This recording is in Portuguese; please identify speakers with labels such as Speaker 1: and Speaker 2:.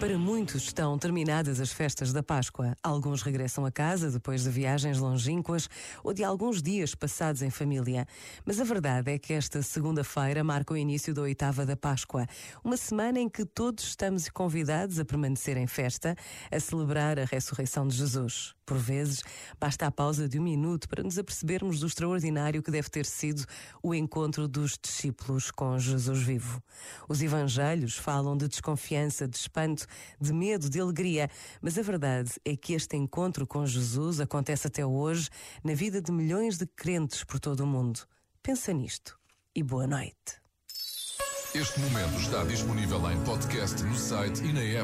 Speaker 1: Para muitos estão terminadas as festas da Páscoa. Alguns regressam a casa depois de viagens longínquas ou de alguns dias passados em família. Mas a verdade é que esta segunda-feira marca o início da oitava da Páscoa, uma semana em que todos estamos convidados a permanecer em festa, a celebrar a ressurreição de Jesus. Por vezes, basta a pausa de um minuto para nos apercebermos do extraordinário que deve ter sido o encontro dos discípulos com Jesus vivo. Os evangelhos falam de desconfiança, de espanto, de medo, de alegria, mas a verdade é que este encontro com Jesus acontece até hoje na vida de milhões de crentes por todo o mundo. Pensa nisto e boa noite.
Speaker 2: Este momento está disponível em podcast no site e na app.